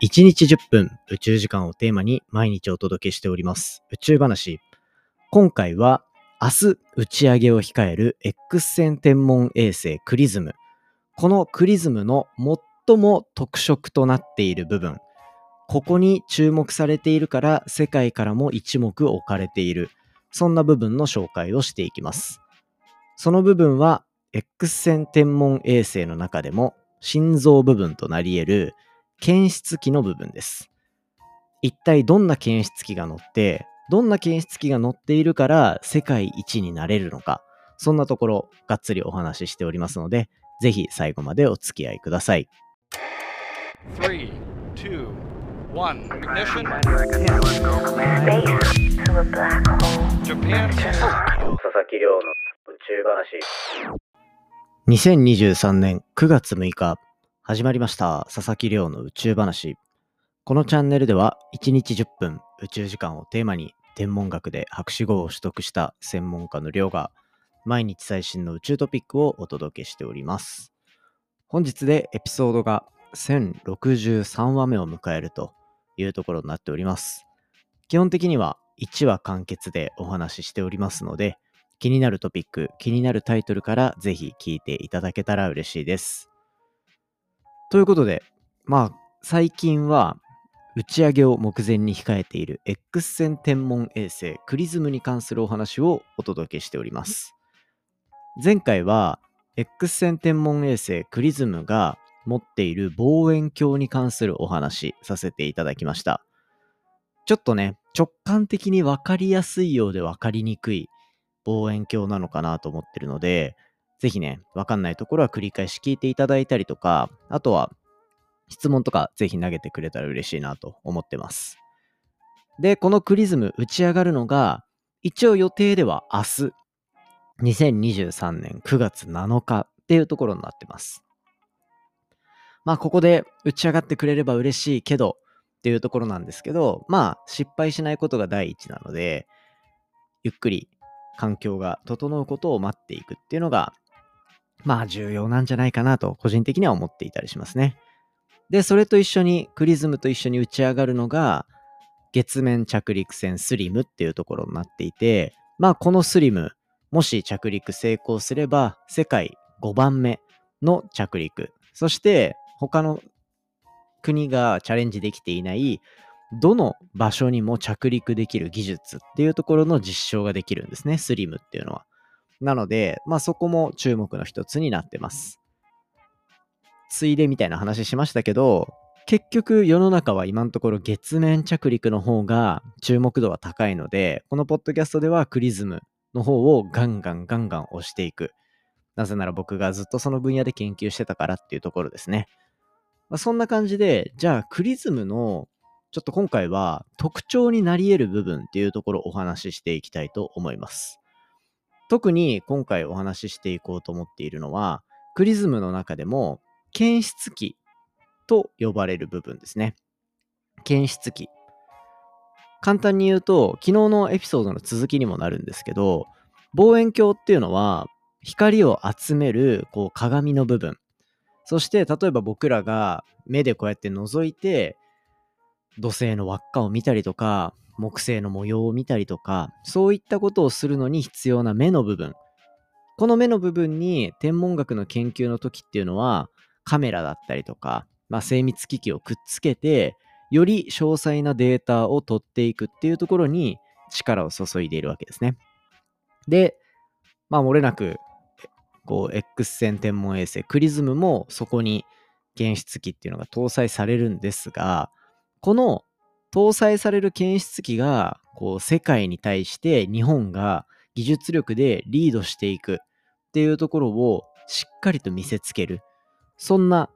1日10分宇宙時間をテーマに毎日お届けしております宇宙話。今回は明日打ち上げを控える X 線天文衛星クリズム。このクリズムの最も特色となっている部分。ここに注目されているから世界からも一目置かれている。そんな部分の紹介をしていきます。その部分は X 線天文衛星の中でも心臓部分となり得る検出器の部分です。一体どんな検出器が載って、どんな検出器が載っているから世界一になれるのか、そんなところがっつりお話ししておりますので、ぜひ最後までお付き合いください。3 2 1 ignition Japan 佐々木亮の宇宙話2023年9月6日始まりました。佐々木亮の宇宙話。このチャンネルでは1日10分宇宙時間をテーマに天文学で博士号を取得した専門家の亮が毎日最新の宇宙トピックをお届けしております。本日でエピソードが1063話目を迎えるというところになっております。基本的には1話完結でお話ししておりますので気になるトピック、気になるタイトルからぜひ聞いていただけたら嬉しいです。ということで、まあ、最近は打ち上げを目前に控えている X 線天文衛星クリズムに関するお話をお届けしております。前回は X 線天文衛星クリズムが持っている望遠鏡に関するお話させていただきました。ちょっとね、直感的に分かりやすいようで分かりにくい望遠鏡なのかなと思ってるので、ぜひね、わかんないところは繰り返し聞いていただいたりとか、あとは質問とかぜひ投げてくれたら嬉しいなと思ってます。で、このクリズム打ち上がるのが、一応予定では明日、2023年9月7日っていうところになってます。まあ、ここで打ち上がってくれれば嬉しいけどっていうところなんですけど、まあ、失敗しないことが第一なので、ゆっくり環境が整うことを待っていくっていうのがまあ重要なんじゃないかなと個人的には思っていたりしますね。で、それと一緒に、クリズムと一緒に打ち上がるのが、月面着陸船スリムっていうところになっていて、まあこのスリム、もし着陸成功すれば、世界5番目の着陸。そして他の国がチャレンジできていないどの場所にも着陸できる技術っていうところの実証ができるんですね、スリムっていうのは。なので、まあそこも注目の一つになってます。ついでみたいな話しましたけど、結局世の中は今のところ月面着陸の方が注目度は高いので、このポッドキャストではクリズムの方をガンガンガンガン押していく。なぜなら僕がずっとその分野で研究してたからっていうところですね。まあ、そんな感じで、じゃあクリズムのちょっと今回は特徴になり得る部分っていうところをお話ししていきたいと思います。特に今回お話ししていこうと思っているのは、クリズムの中でも検出器と呼ばれる部分ですね。検出器。簡単に言うと、昨日のエピソードの続きにもなるんですけど、望遠鏡っていうのは光を集めるこう鏡の部分。そして例えば僕らが目でこうやって覗いて土星の輪っかを見たりとか木星の模様を見たりとか、そういったことをするのに必要な目の部分。この目の部分に天文学の研究の時っていうのは、カメラだったりとか、まあ、精密機器をくっつけて、より詳細なデータを取っていくっていうところに力を注いでいるわけですね。で、まあ、漏れなく、こう、X 線天文衛星クリズムもそこに検出器っていうのが搭載されるんですが、この搭載される検出器がこう世界に対して日本が技術力でリードしていくっていうところをしっかりと見せつけるそんな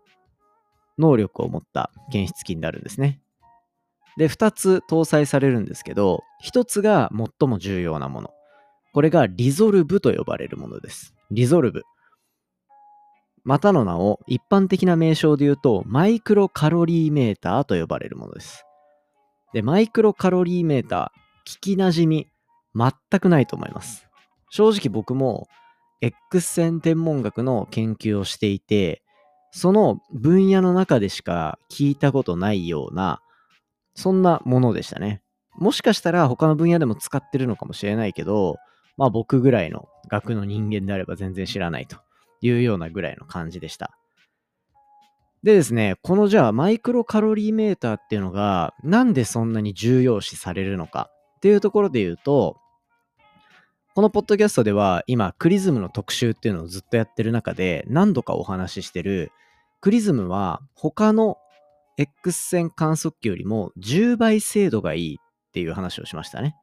能力を持った検出器になるんですね。で、2つ搭載されるんですけど、1つが最も重要なもの。これがリゾルブと呼ばれるものです。リゾルブ。またの名を一般的な名称で言うと、マイクロカロリーメーターと呼ばれるものです。で、マイクロカロリーメーター、聞きなじみ、全くないと思います。正直僕も X 線天文学の研究をしていて、その分野の中でしか聞いたことないような、そんなものでしたね。もしかしたら他の分野でも使ってるのかもしれないけど、まあ僕ぐらいの学の人間であれば全然知らないというようなぐらいの感じでした。でですね、このじゃあマイクロカロリーメーターっていうのがなんでそんなに重要視されるのかっていうところで言うと、このポッドキャストでは今クリズムの特集っていうのをずっとやってる中で何度かお話ししてるクリズムは他の X 線観測器よりも10倍精度がいいっていう話をしましたね。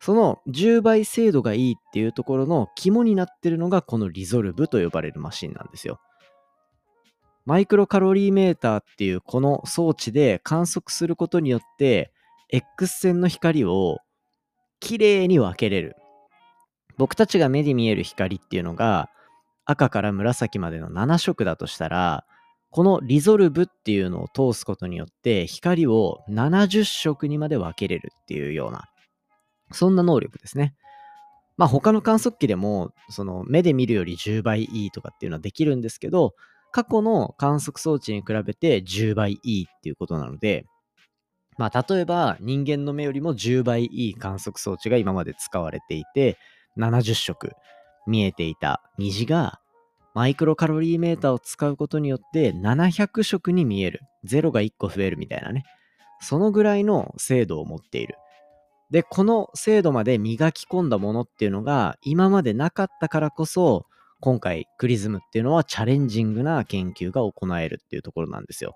その10倍精度がいいっていうところの肝になってるのがこのリゾルブと呼ばれるマシンなんですよ。マイクロカロリーメーターっていうこの装置で観測することによって X 線の光をきれいに分けれる。僕たちが目で見える光っていうのが赤から紫までの7色だとしたらこのリゾルブっていうのを通すことによって光を70色にまで分けれるっていうようなそんな能力ですね。まあ他の観測器でもその目で見るより10倍いいとかっていうのはできるんですけど過去の観測装置に比べて10倍いいっていうことなので、まあ、例えば人間の目よりも10倍いい観測装置が今まで使われていて、70色見えていた虹が、マイクロカロリーメーターを使うことによって700色に見える。0が1個増えるみたいなね。そのぐらいの精度を持っている。で、この精度まで磨き込んだものっていうのが今までなかったからこそ、今回クリズムっていうのはチャレンジングな研究が行えるっていうところなんですよ。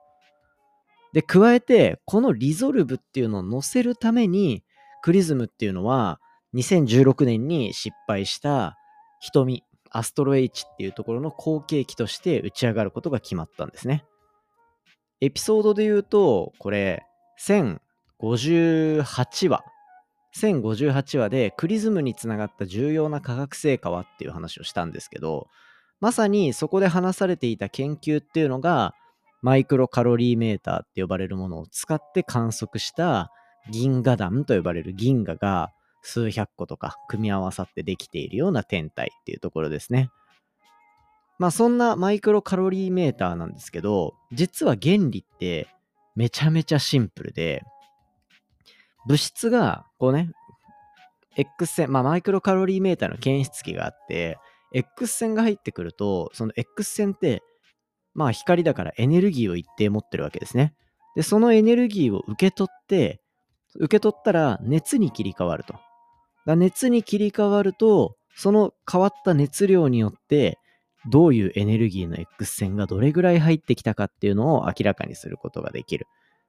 で、加えて、このリゾルブっていうのを載せるために、クリズムっていうのは、2016年に失敗した瞳、アストロ H っていうところの後継機として打ち上がることが決まったんですね。エピソードで言うと、これ、1058話1058話でクリズムにつながった重要な科学成果はっていう話をしたんですけど、まさにそこで話されていた研究っていうのが、マイクロカロリーメーターって呼ばれるものを使って観測した銀河団と呼ばれる銀河が数百個とか組み合わさってできているような天体っていうところですね。まあそんなマイクロカロリーメーターなんですけど、実は原理ってめちゃめちゃシンプルで、物質が、こうね、X 線、まあ、マイクロカロリーメーターの検出器があって、X 線が入ってくると、その X 線って、まあ光だからエネルギーを一定持ってるわけですね。で、そのエネルギーを受け取って、受け取ったら熱に切り替わると。だ熱に切り替わると、その変わった熱量によって、どういうエネルギーの X 線がどれぐらい入ってきたかっていうのを明らかにすることができる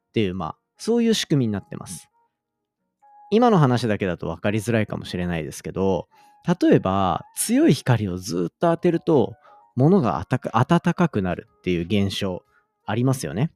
っていう、まあ、そういう仕組みになってます。今の話だけだと分かりづらいかもしれないですけど、例えば強い光をずっと当てると、物が暖かくなるっていう現象ありますよね。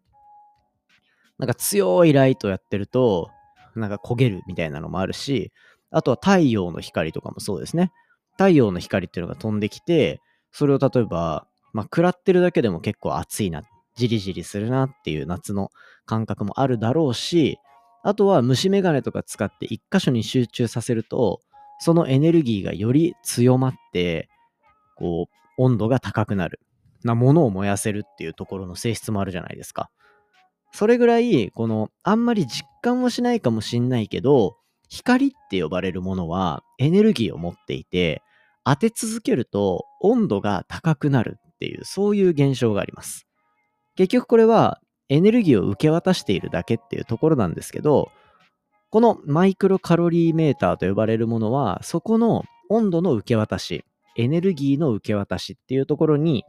なんか強いライトやってると、なんか焦げるみたいなのもあるし、あとは太陽の光とかもそうですね。太陽の光っていうのが飛んできて、それを例えば、まあ、食らってるだけでも結構暑いな、じりじりするなっていう夏の感覚もあるだろうし、あとは虫眼鏡とか使って一箇所に集中させると、そのエネルギーがより強まって、こう、温度が高くなる。なものを燃やせるっていうところの性質もあるじゃないですか。それぐらい、この、あんまり実感はしないかもしんないけど、光って呼ばれるものはエネルギーを持っていて、当て続けると温度が高くなるっていう、そういう現象があります。結局これはエネルギーを受け渡しているだけっていうところなんですけど、このマイクロカロリーメーターと呼ばれるものは、そこの温度の受け渡し、エネルギーの受け渡しっていうところに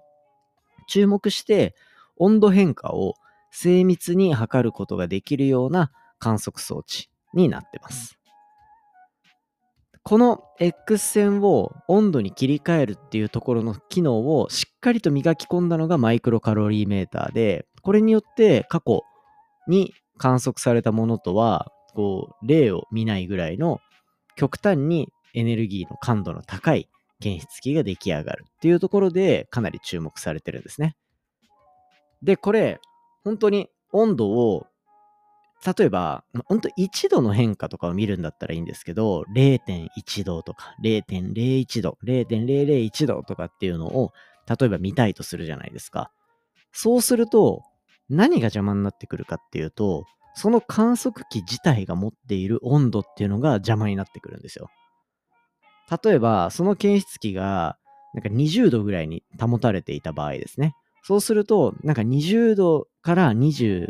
注目して、温度変化を精密に測ることができるような観測装置になってます。この X 線を温度に切り替えるっていうところの機能をしっかりと磨き込んだのがマイクロカロリーメーターで、これによって過去に観測されたものとは、こう、例を見ないぐらいの極端にエネルギーの感度の高い検出器が出来上がるっていうところでかなり注目されてるんですね。で、これ、本当に温度を、例えば、本当1度の変化とかを見るんだったらいいんですけど、0.1度とか、0.01度、0.001度とかっていうのを、例えば見たいとするじゃないですか。そうすると、何が邪魔になってくるかっていうと、その観測器自体が持っている温度っていうのが邪魔になってくるんですよ。例えば、その検出器がなんか20度ぐらいに保たれていた場合ですね。そうすると、なんか20度から21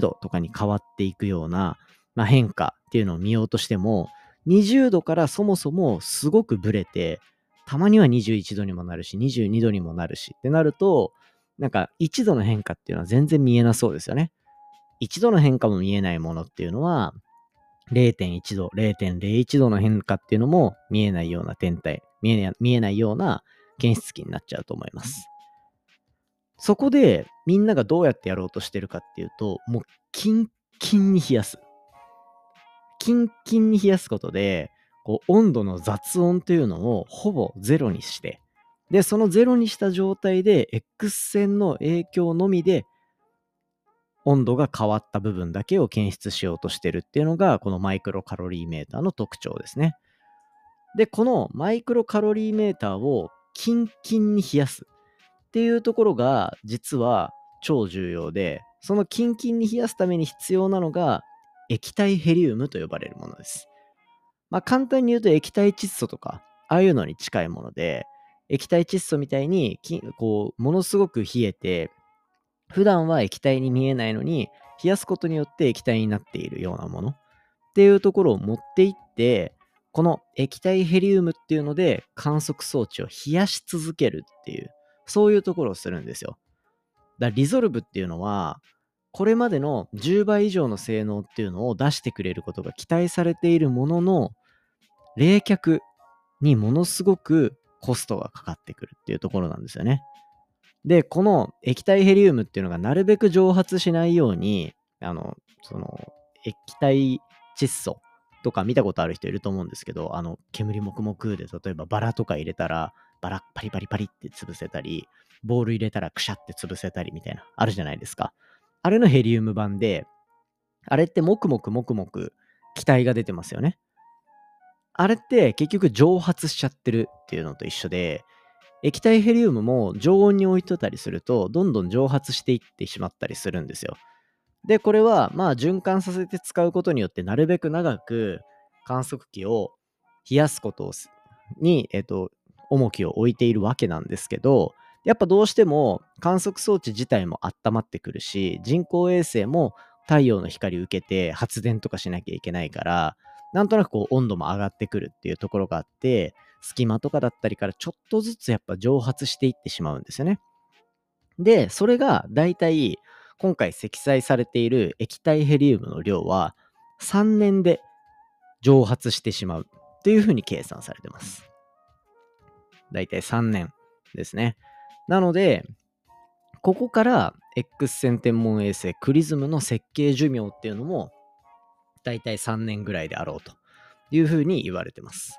度とかに変わっていくような、まあ、変化っていうのを見ようとしても、20度からそもそもすごくブレて、たまには21度にもなるし、22度にもなるしってなると、なんか1度の変化っていうのは全然見えなそうですよね。1度の変化も見えないものっていうのは、0.1度、0.01度の変化っていうのも見えないような天体、見えない見えないような検出器になっちゃうと思います。そこでみんながどうやってやろうとしてるかっていうと、もうキンキンに冷やす。キンキンに冷やすことで、こう温度の雑音というのをほぼゼロにして、で、そのゼロにした状態で X 線の影響のみで温度が変わった部分だけを検出しようとしてるっていうのが、このマイクロカロリーメーターの特徴ですね。で、このマイクロカロリーメーターをキンキンに冷やすっていうところが、実は超重要で、そのキンキンに冷やすために必要なのが、液体ヘリウムと呼ばれるものです。まあ、簡単に言うと液体窒素とか、ああいうのに近いもので、液体窒素みたいにこうものすごく冷えて普段は液体に見えないのに、冷やすことによって液体になっているようなものっていうところを持っていって、この液体ヘリウムっていうので観測装置を冷やし続けるっていう、そういうところをするんですよ。だリゾルブっていうのは、これまでの10倍以上の性能っていうのを出してくれることが期待されているものの、冷却にものすごくコストがかかってくるっていうところなんですよね。で、この液体ヘリウムっていうのがなるべく蒸発しないように、あの、その、液体窒素とか見たことある人いると思うんですけど、あの、煙もくもくで、例えばバラとか入れたら、バラパリパリパリって潰せたり、ボール入れたらクシャって潰せたりみたいな、あるじゃないですか。あれのヘリウム版で、あれってもくもくもくもく気体が出てますよね。あれって結局蒸発しちゃってるっていうのと一緒で、液体ヘリウムも常温に置いとたりすると、どんどん蒸発していってしまったりするんですよ。で、これは、まあ、循環させて使うことによって、なるべく長く観測器を冷やすことに、えっと、重きを置いているわけなんですけど、やっぱどうしても観測装置自体も温まってくるし、人工衛星も太陽の光受けて発電とかしなきゃいけないから、なんとなくこう温度も上がってくるっていうところがあって、隙間とかだったりからちょっとずつやっぱ蒸発していってしまうんですよね。で、それがだいたい今回積載されている液体ヘリウムの量は3年で蒸発してしまうというふうに計算されてます。だいたい3年ですね。なので、ここから X 線天文衛星クリズムの設計寿命っていうのもだいたい3年ぐらいであろうというふうに言われてます。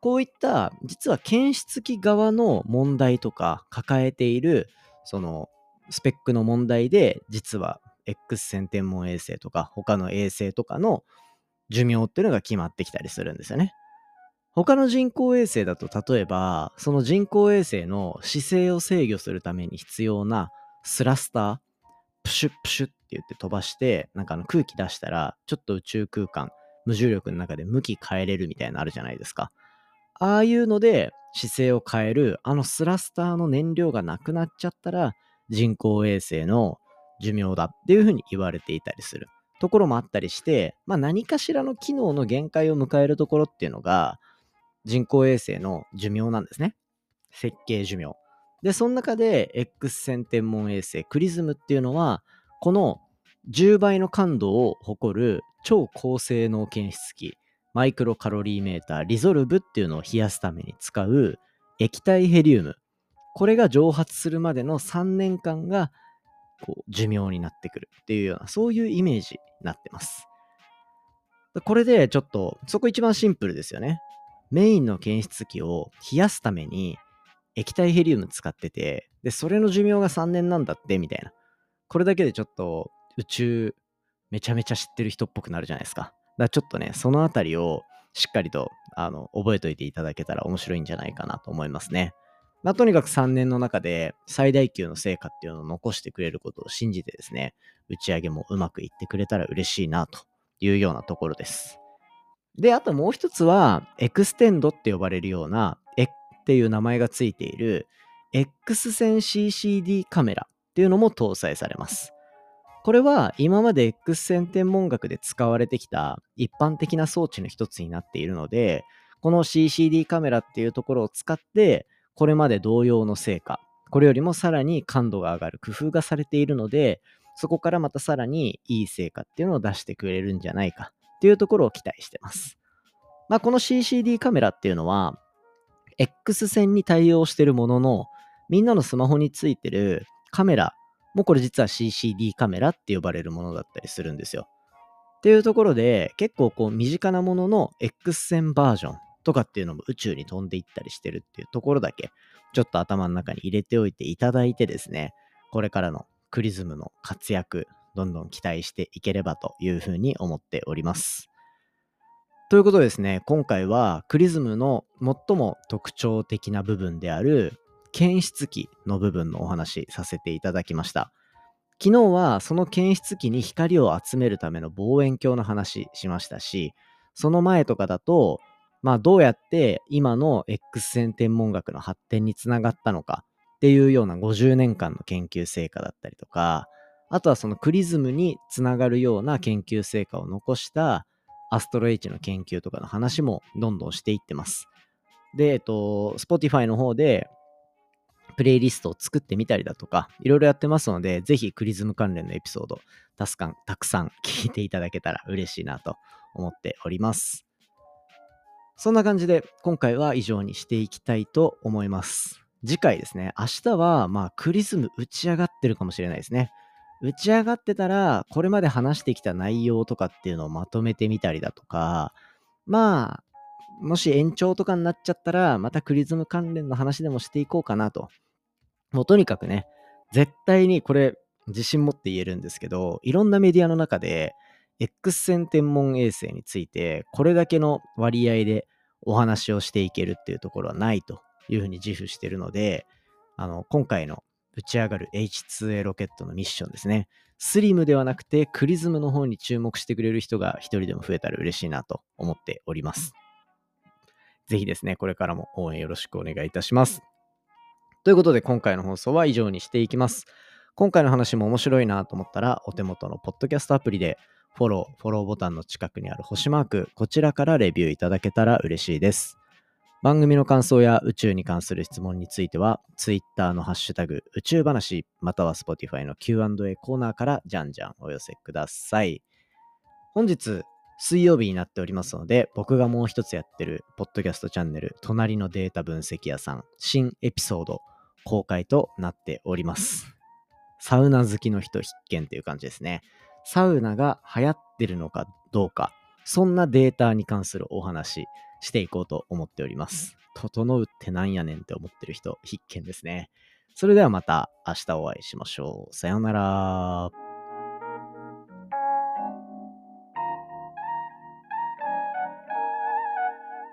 こういった実は検出器側の問題とか抱えているそのスペックの問題で実は X 線天文衛星とか他の衛星とかの寿命っていうのが決まってきたりするんですよね。他の人工衛星だと例えばその人工衛星の姿勢を制御するために必要なスラスタープシュップシュッって言って飛ばしてなんかあの空気出したらちょっと宇宙空間無重力の中で向き変えれるみたいなのあるじゃないですか。ああいうので姿勢を変える、あのスラスターの燃料がなくなっちゃったら、人工衛星の寿命だっていうふうに言われていたりするところもあったりして、まあ何かしらの機能の限界を迎えるところっていうのが、人工衛星の寿命なんですね。設計寿命。で、その中で X 線天文衛星クリズムっていうのは、この10倍の感度を誇る超高性能検出器マイクロカロリーメーター、リゾルブっていうのを冷やすために使う液体ヘリウム。これが蒸発するまでの3年間がこう寿命になってくるっていうような、そういうイメージになってます。これでちょっと、そこ一番シンプルですよね。メインの検出器を冷やすために液体ヘリウム使ってて、で、それの寿命が3年なんだって、みたいな。これだけでちょっと宇宙めちゃめちゃ知ってる人っぽくなるじゃないですか。だからちょっとね、そのあたりをしっかりとあの覚えておいていただけたら面白いんじゃないかなと思いますね。まあ、とにかく3年の中で最大級の成果っていうのを残してくれることを信じてですね、打ち上げもうまくいってくれたら嬉しいなというようなところです。で、あともう一つは、 Xtend って呼ばれるような、っていう名前がついている X 線 CCD カメラっていうのも搭載されます。これは今まで X 線天文学で使われてきた一般的な装置の一つになっているので、この CCD カメラっていうところを使って、これまで同様の成果、これよりもさらに感度が上がる工夫がされているので、そこからまたさらにいい成果っていうのを出してくれるんじゃないかっていうところを期待してます。まあ、この CCD カメラっていうのは、X 線に対応してるものの、みんなのスマホについてるカメラもこれ実は CCD カメラって呼ばれるものだったりするんですよ。っていうところで、結構こう身近なものの X 線バージョンとかっていうのも宇宙に飛んでいったりしてるっていうところだけ、ちょっと頭の中に入れておいていただいてですね、これからのクリズムの活躍、どんどん期待していければというふうに思っております。ということですね、今回はクリズムの最も特徴的な部分である検出器の部分のお話させていただきました。昨日はその検出器に光を集めるための望遠鏡の話しましたし、その前とかだと、まあどうやって今の X 線天文学の発展につながったのかっていうような50年間の研究成果だったりとか、あとはそのクリズムにつながるような研究成果を残したアストロ H の研究とかの話もどんどんしていってます。で、えっと、Spotify の方でプレイリストを作ってみたりだとか、いろいろやってますので、ぜひクリズム関連のエピソード、たすかんたくさん聞いていただけたら嬉しいなと思っております。そんな感じで、今回は以上にしていきたいと思います。次回ですね、明日は、まあ、クリズム打ち上がってるかもしれないですね。打ち上がってたら、これまで話してきた内容とかっていうのをまとめてみたりだとか、まあ、もし延長とかになっちゃったら、またクリズム関連の話でもしていこうかなと。もうとにかくね、絶対にこれ、自信持って言えるんですけど、いろんなメディアの中で、X 線天文衛星について、これだけの割合でお話をしていけるっていうところはないというふうに自負してるので、あの、今回の打ち上がる H2A ロケットのミッションですね。スリムではなくてクリズムの方に注目してくれる人が一人でも増えたら嬉しいなと思っております。ぜひですね、これからも応援よろしくお願いいたします。ということで今回の放送は以上にしていきます。今回の話も面白いなと思ったらお手元のポッドキャストアプリでフォロー、フォローボタンの近くにある星マーク、こちらからレビューいただけたら嬉しいです。番組の感想や宇宙に関する質問については、Twitter のハッシュタグ宇宙話、または Spotify の Q&A コーナーからじゃんじゃんお寄せください。本日、水曜日になっておりますので、僕がもう一つやってるポッドキャストチャンネル、隣のデータ分析屋さん、新エピソード公開となっております。サウナ好きの人必見っていう感じですね。サウナが流行ってるのかどうか、そんなデータに関するお話していこうと思っております。整うってなんやねんって思ってる人必見ですね。それではまた明日お会いしましょう。さようなら。